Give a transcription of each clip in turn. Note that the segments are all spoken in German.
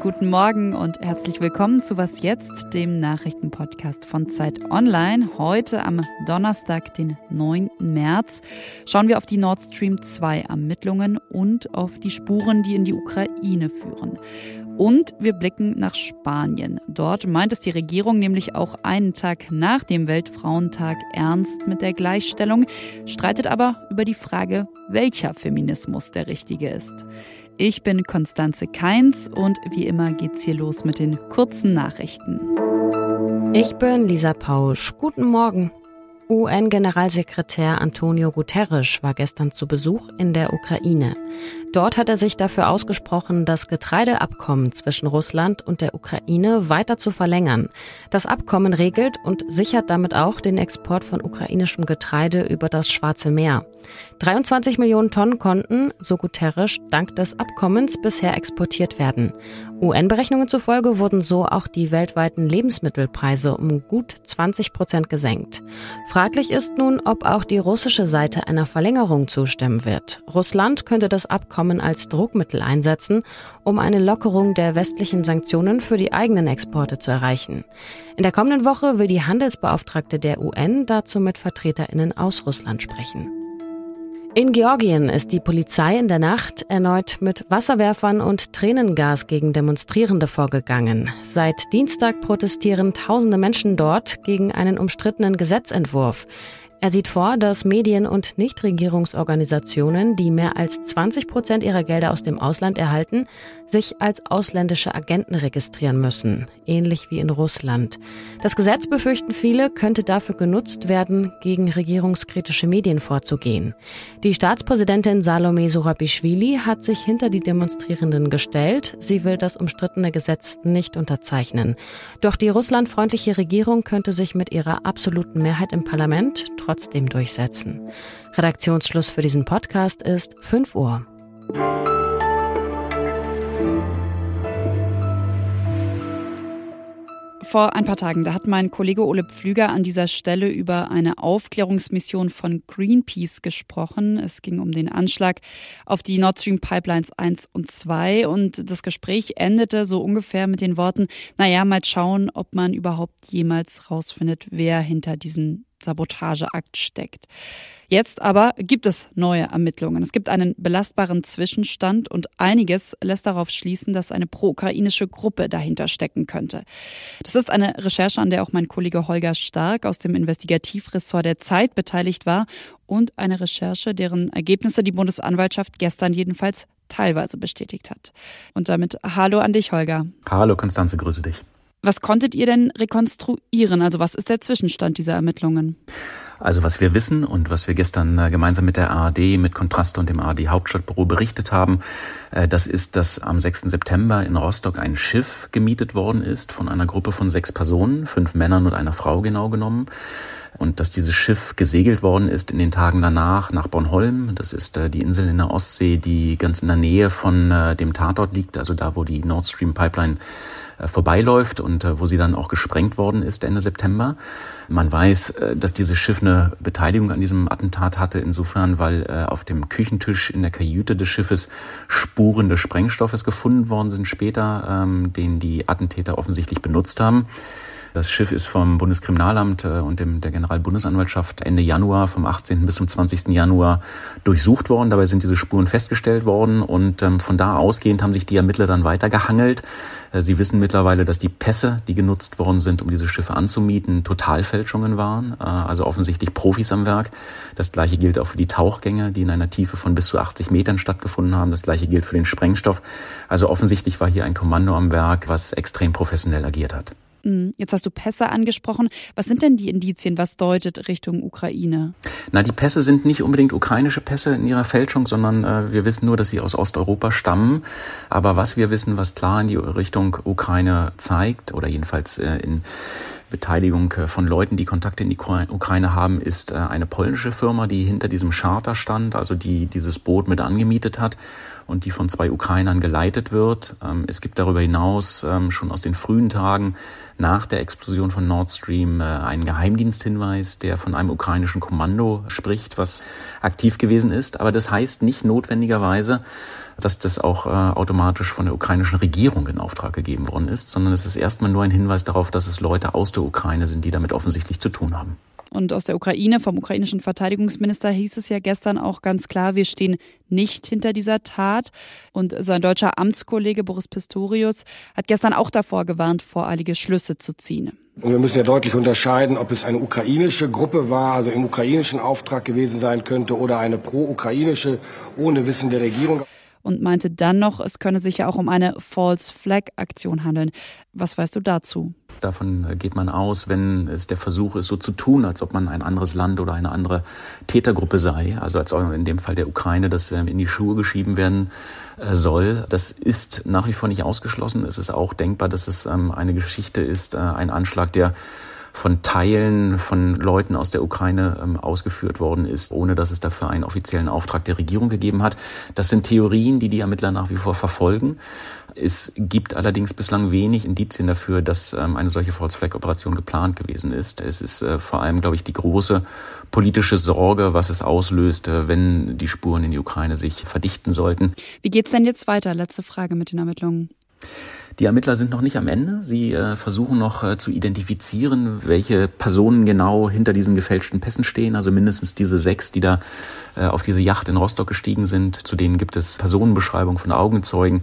Guten Morgen und herzlich willkommen zu Was jetzt, dem Nachrichtenpodcast von Zeit Online. Heute am Donnerstag, den 9. März, schauen wir auf die Nord Stream 2 Ermittlungen und auf die Spuren, die in die Ukraine führen. Und wir blicken nach Spanien. Dort meint es die Regierung nämlich auch einen Tag nach dem Weltfrauentag ernst mit der Gleichstellung, streitet aber über die Frage, welcher Feminismus der richtige ist. Ich bin Konstanze Keins und wie immer geht's hier los mit den kurzen Nachrichten. Ich bin Lisa Pausch. Guten Morgen. UN-Generalsekretär Antonio Guterres war gestern zu Besuch in der Ukraine. Dort hat er sich dafür ausgesprochen, das Getreideabkommen zwischen Russland und der Ukraine weiter zu verlängern. Das Abkommen regelt und sichert damit auch den Export von ukrainischem Getreide über das Schwarze Meer. 23 Millionen Tonnen konnten, so Guterres, dank des Abkommens bisher exportiert werden. UN-Berechnungen zufolge wurden so auch die weltweiten Lebensmittelpreise um gut 20 Prozent gesenkt. Fraglich ist nun, ob auch die russische Seite einer Verlängerung zustimmen wird. Russland könnte das Abkommen als Druckmittel einsetzen, um eine Lockerung der westlichen Sanktionen für die eigenen Exporte zu erreichen. In der kommenden Woche will die Handelsbeauftragte der UN dazu mit Vertreterinnen aus Russland sprechen. In Georgien ist die Polizei in der Nacht erneut mit Wasserwerfern und Tränengas gegen Demonstrierende vorgegangen. Seit Dienstag protestieren tausende Menschen dort gegen einen umstrittenen Gesetzentwurf. Er sieht vor, dass Medien und Nichtregierungsorganisationen, die mehr als 20 Prozent ihrer Gelder aus dem Ausland erhalten, sich als ausländische Agenten registrieren müssen, ähnlich wie in Russland. Das Gesetz, befürchten viele, könnte dafür genutzt werden, gegen regierungskritische Medien vorzugehen. Die Staatspräsidentin Salome Sorabischwili hat sich hinter die Demonstrierenden gestellt. Sie will das umstrittene Gesetz nicht unterzeichnen. Doch die russlandfreundliche Regierung könnte sich mit ihrer absoluten Mehrheit im Parlament trotzdem durchsetzen. Redaktionsschluss für diesen Podcast ist 5 Uhr. Vor ein paar Tagen, da hat mein Kollege Ole Pflüger an dieser Stelle über eine Aufklärungsmission von Greenpeace gesprochen. Es ging um den Anschlag auf die Nord Stream Pipelines 1 und 2 und das Gespräch endete so ungefähr mit den Worten, naja, mal schauen, ob man überhaupt jemals rausfindet, wer hinter diesen Sabotageakt steckt. Jetzt aber gibt es neue Ermittlungen. Es gibt einen belastbaren Zwischenstand und einiges lässt darauf schließen, dass eine pro-ukrainische Gruppe dahinter stecken könnte. Das ist eine Recherche, an der auch mein Kollege Holger Stark aus dem Investigativressort der Zeit beteiligt war und eine Recherche, deren Ergebnisse die Bundesanwaltschaft gestern jedenfalls teilweise bestätigt hat. Und damit Hallo an dich, Holger. Hallo, Konstanze, grüße dich. Was konntet ihr denn rekonstruieren? Also was ist der Zwischenstand dieser Ermittlungen? Also was wir wissen und was wir gestern äh, gemeinsam mit der ARD, mit Kontraste und dem ARD Hauptstadtbüro berichtet haben, äh, das ist, dass am 6. September in Rostock ein Schiff gemietet worden ist von einer Gruppe von sechs Personen, fünf Männern und einer Frau genau genommen und dass dieses Schiff gesegelt worden ist in den Tagen danach nach Bornholm. Das ist äh, die Insel in der Ostsee, die ganz in der Nähe von dem Tatort liegt, also da, wo die Nord Stream Pipeline vorbeiläuft und wo sie dann auch gesprengt worden ist Ende September. Man weiß, dass dieses Schiff eine Beteiligung an diesem Attentat hatte, insofern, weil auf dem Küchentisch in der Kajüte des Schiffes Spuren des Sprengstoffes gefunden worden sind später, ähm, den die Attentäter offensichtlich benutzt haben. Das Schiff ist vom Bundeskriminalamt und dem, der Generalbundesanwaltschaft Ende Januar, vom 18. bis zum 20. Januar durchsucht worden. Dabei sind diese Spuren festgestellt worden und ähm, von da ausgehend haben sich die Ermittler dann weitergehangelt. Äh, Sie wissen mittlerweile, dass die Pässe, die genutzt worden sind, um diese Schiffe anzumieten, Totalfälschungen waren, äh, also offensichtlich Profis am Werk. Das gleiche gilt auch für die Tauchgänge, die in einer Tiefe von bis zu 80 Metern stattgefunden haben. Das gleiche gilt für den Sprengstoff. Also offensichtlich war hier ein Kommando am Werk, was extrem professionell agiert hat. Mhm. Jetzt hast du Pässe angesprochen. Was sind denn die Indizien? Was deutet Richtung Ukraine? Na, die Pässe sind nicht unbedingt ukrainische Pässe in ihrer Fälschung, sondern äh, wir wissen nur, dass sie aus Osteuropa stammen. Aber was wir wissen, was klar in die Richtung Ukraine zeigt, oder jedenfalls äh, in Beteiligung äh, von Leuten, die Kontakte in die Ukraine haben, ist äh, eine polnische Firma, die hinter diesem Charter stand, also die dieses Boot mit angemietet hat und die von zwei Ukrainern geleitet wird. Ähm, es gibt darüber hinaus ähm, schon aus den frühen Tagen nach der Explosion von Nord Stream äh, einen Geheimdiensthinweis, der von einem ukrainischen Kommando spricht, was aktiv gewesen ist. Aber das heißt nicht notwendigerweise, dass das auch äh, automatisch von der ukrainischen Regierung in Auftrag gegeben worden ist, sondern es ist erstmal nur ein Hinweis darauf, dass es Leute aus der Ukraine sind, die damit offensichtlich zu tun haben. Und aus der Ukraine, vom ukrainischen Verteidigungsminister, hieß es ja gestern auch ganz klar, wir stehen nicht hinter dieser Tat. Und sein deutscher Amtskollege Boris Pistorius hat gestern auch davor gewarnt, voreilige Schlüsse zu ziehen. Und wir müssen ja deutlich unterscheiden, ob es eine ukrainische Gruppe war, also im ukrainischen Auftrag gewesen sein könnte, oder eine pro-ukrainische ohne Wissen der Regierung und meinte dann noch, es könne sich ja auch um eine False Flag Aktion handeln. Was weißt du dazu? Davon geht man aus, wenn es der Versuch ist, so zu tun, als ob man ein anderes Land oder eine andere Tätergruppe sei, also als auch in dem Fall der Ukraine, das ähm, in die Schuhe geschieben werden äh, soll. Das ist nach wie vor nicht ausgeschlossen. Es ist auch denkbar, dass es ähm, eine Geschichte ist, äh, ein Anschlag, der von Teilen von Leuten aus der Ukraine ähm, ausgeführt worden ist, ohne dass es dafür einen offiziellen Auftrag der Regierung gegeben hat. Das sind Theorien, die die Ermittler nach wie vor verfolgen. Es gibt allerdings bislang wenig Indizien dafür, dass ähm, eine solche False Flag Operation geplant gewesen ist. Es ist äh, vor allem, glaube ich, die große politische Sorge, was es auslöst, äh, wenn die Spuren in die Ukraine sich verdichten sollten. Wie geht's denn jetzt weiter? Letzte Frage mit den Ermittlungen. Die Ermittler sind noch nicht am Ende. Sie äh, versuchen noch äh, zu identifizieren, welche Personen genau hinter diesen gefälschten Pässen stehen. Also mindestens diese sechs, die da äh, auf diese Yacht in Rostock gestiegen sind. Zu denen gibt es Personenbeschreibungen von Augenzeugen.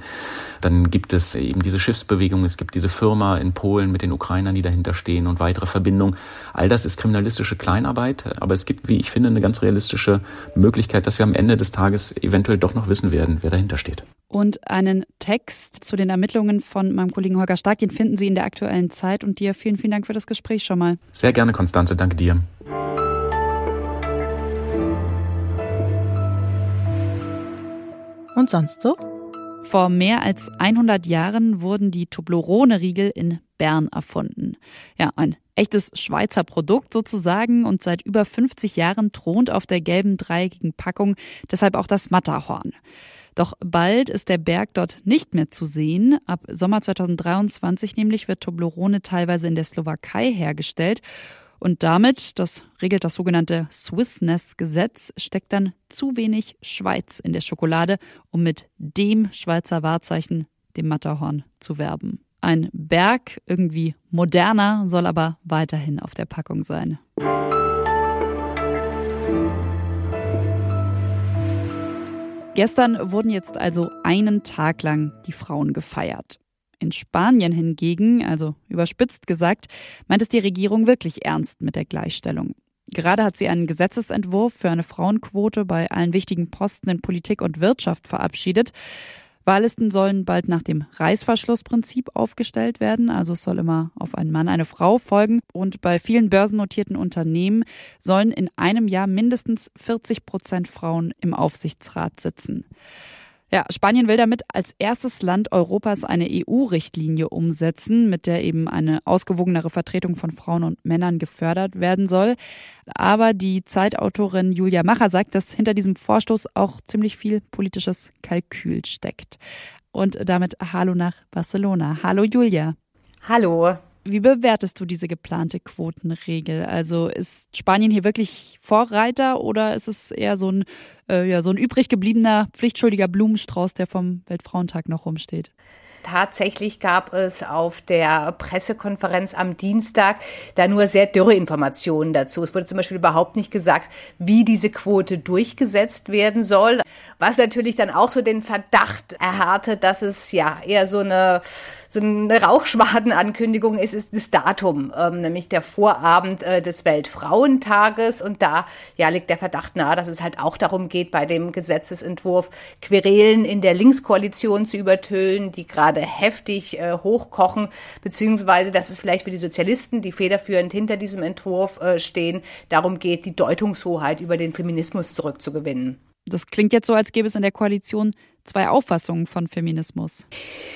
Dann gibt es eben diese Schiffsbewegung. Es gibt diese Firma in Polen mit den Ukrainern, die dahinter stehen und weitere Verbindungen. All das ist kriminalistische Kleinarbeit. Aber es gibt, wie ich finde, eine ganz realistische Möglichkeit, dass wir am Ende des Tages eventuell doch noch wissen werden, wer dahinter steht. Und einen Text zu den Ermittlungen von meinem Kollegen Holger Stark, den finden Sie in der aktuellen Zeit. Und dir vielen, vielen Dank für das Gespräch schon mal. Sehr gerne, Konstanze. Danke dir. Und sonst so? Vor mehr als 100 Jahren wurden die Toblerone-Riegel in Bern erfunden. Ja, ein echtes Schweizer Produkt sozusagen und seit über 50 Jahren thront auf der gelben dreieckigen Packung deshalb auch das Matterhorn. Doch bald ist der Berg dort nicht mehr zu sehen. Ab Sommer 2023 nämlich wird Toblerone teilweise in der Slowakei hergestellt. Und damit, das regelt das sogenannte Swissness-Gesetz, steckt dann zu wenig Schweiz in der Schokolade, um mit dem Schweizer Wahrzeichen, dem Matterhorn, zu werben. Ein Berg, irgendwie moderner, soll aber weiterhin auf der Packung sein. Gestern wurden jetzt also einen Tag lang die Frauen gefeiert. In Spanien hingegen, also überspitzt gesagt, meint es die Regierung wirklich ernst mit der Gleichstellung. Gerade hat sie einen Gesetzesentwurf für eine Frauenquote bei allen wichtigen Posten in Politik und Wirtschaft verabschiedet. Wahllisten sollen bald nach dem Reißverschlussprinzip aufgestellt werden, also es soll immer auf einen Mann eine Frau folgen. Und bei vielen börsennotierten Unternehmen sollen in einem Jahr mindestens 40 Prozent Frauen im Aufsichtsrat sitzen. Ja, Spanien will damit als erstes Land Europas eine EU-Richtlinie umsetzen, mit der eben eine ausgewogenere Vertretung von Frauen und Männern gefördert werden soll. Aber die Zeitautorin Julia Macher sagt, dass hinter diesem Vorstoß auch ziemlich viel politisches Kalkül steckt. Und damit Hallo nach Barcelona. Hallo Julia. Hallo. Wie bewertest du diese geplante Quotenregel? Also ist Spanien hier wirklich Vorreiter oder ist es eher so ein, äh, ja, so ein übrig gebliebener, pflichtschuldiger Blumenstrauß, der vom Weltfrauentag noch rumsteht? Tatsächlich gab es auf der Pressekonferenz am Dienstag da nur sehr dürre Informationen dazu. Es wurde zum Beispiel überhaupt nicht gesagt, wie diese Quote durchgesetzt werden soll. Was natürlich dann auch so den Verdacht erhärtet, dass es ja eher so eine, so eine Rauchschwadenankündigung ist, ist das Datum, ähm, nämlich der Vorabend äh, des Weltfrauentages. Und da ja, liegt der Verdacht nahe, dass es halt auch darum geht, bei dem Gesetzesentwurf Querelen in der Linkskoalition zu übertönen, die gerade heftig äh, hochkochen, beziehungsweise dass es vielleicht für die Sozialisten, die federführend hinter diesem Entwurf äh, stehen, darum geht, die Deutungshoheit über den Feminismus zurückzugewinnen. Das klingt jetzt so, als gäbe es in der Koalition zwei Auffassungen von Feminismus.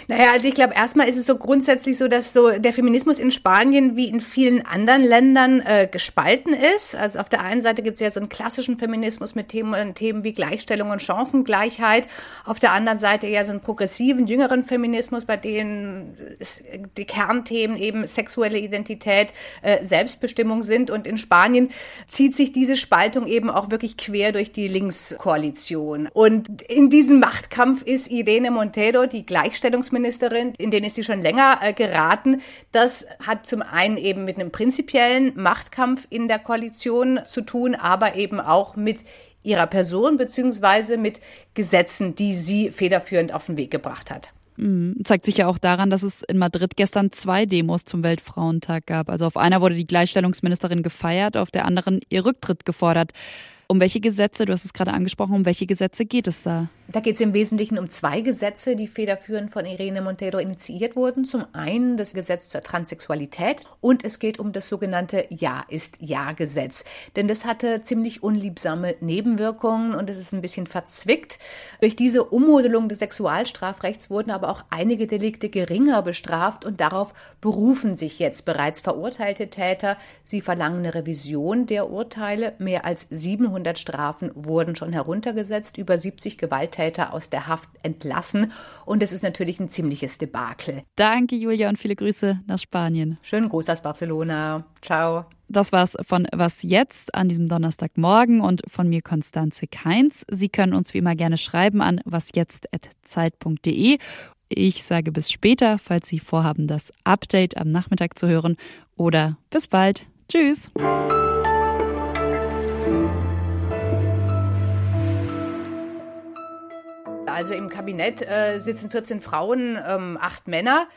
Naja, also ich glaube, erstmal ist es so grundsätzlich so, dass so der Feminismus in Spanien wie in vielen anderen Ländern äh, gespalten ist. Also auf der einen Seite gibt es ja so einen klassischen Feminismus mit Themen, Themen wie Gleichstellung und Chancengleichheit. Auf der anderen Seite eher so einen progressiven, jüngeren Feminismus, bei dem die Kernthemen eben sexuelle Identität, äh, Selbstbestimmung sind. Und in Spanien zieht sich diese Spaltung eben auch wirklich quer durch die Linkskoalition. Und in diesen Machtkampf Wahlkampf ist Irene Montero, die Gleichstellungsministerin, in den ist sie schon länger äh, geraten. Das hat zum einen eben mit einem prinzipiellen Machtkampf in der Koalition zu tun, aber eben auch mit ihrer Person beziehungsweise mit Gesetzen, die sie federführend auf den Weg gebracht hat. Mhm. Zeigt sich ja auch daran, dass es in Madrid gestern zwei Demos zum Weltfrauentag gab. Also auf einer wurde die Gleichstellungsministerin gefeiert, auf der anderen ihr Rücktritt gefordert. Um welche Gesetze, du hast es gerade angesprochen, um welche Gesetze geht es da? Da geht es im Wesentlichen um zwei Gesetze, die federführend von Irene Montero initiiert wurden. Zum einen das Gesetz zur Transsexualität und es geht um das sogenannte Ja ist Ja-Gesetz. Denn das hatte ziemlich unliebsame Nebenwirkungen und es ist ein bisschen verzwickt. Durch diese Ummodelung des Sexualstrafrechts wurden aber auch einige Delikte geringer bestraft und darauf berufen sich jetzt bereits verurteilte Täter. Sie verlangen eine Revision der Urteile. Mehr als 700 200 Strafen wurden schon heruntergesetzt, über 70 Gewalttäter aus der Haft entlassen. Und es ist natürlich ein ziemliches Debakel. Danke, Julia, und viele Grüße nach Spanien. Schönen Gruß aus Barcelona. Ciao. Das war's von Was jetzt an diesem Donnerstagmorgen und von mir Konstanze Keins. Sie können uns wie immer gerne schreiben an wasjetzt.zeit.de. Ich sage bis später, falls Sie vorhaben, das Update am Nachmittag zu hören. Oder bis bald. Tschüss. Also im Kabinett äh, sitzen 14 Frauen, ähm, acht Männer.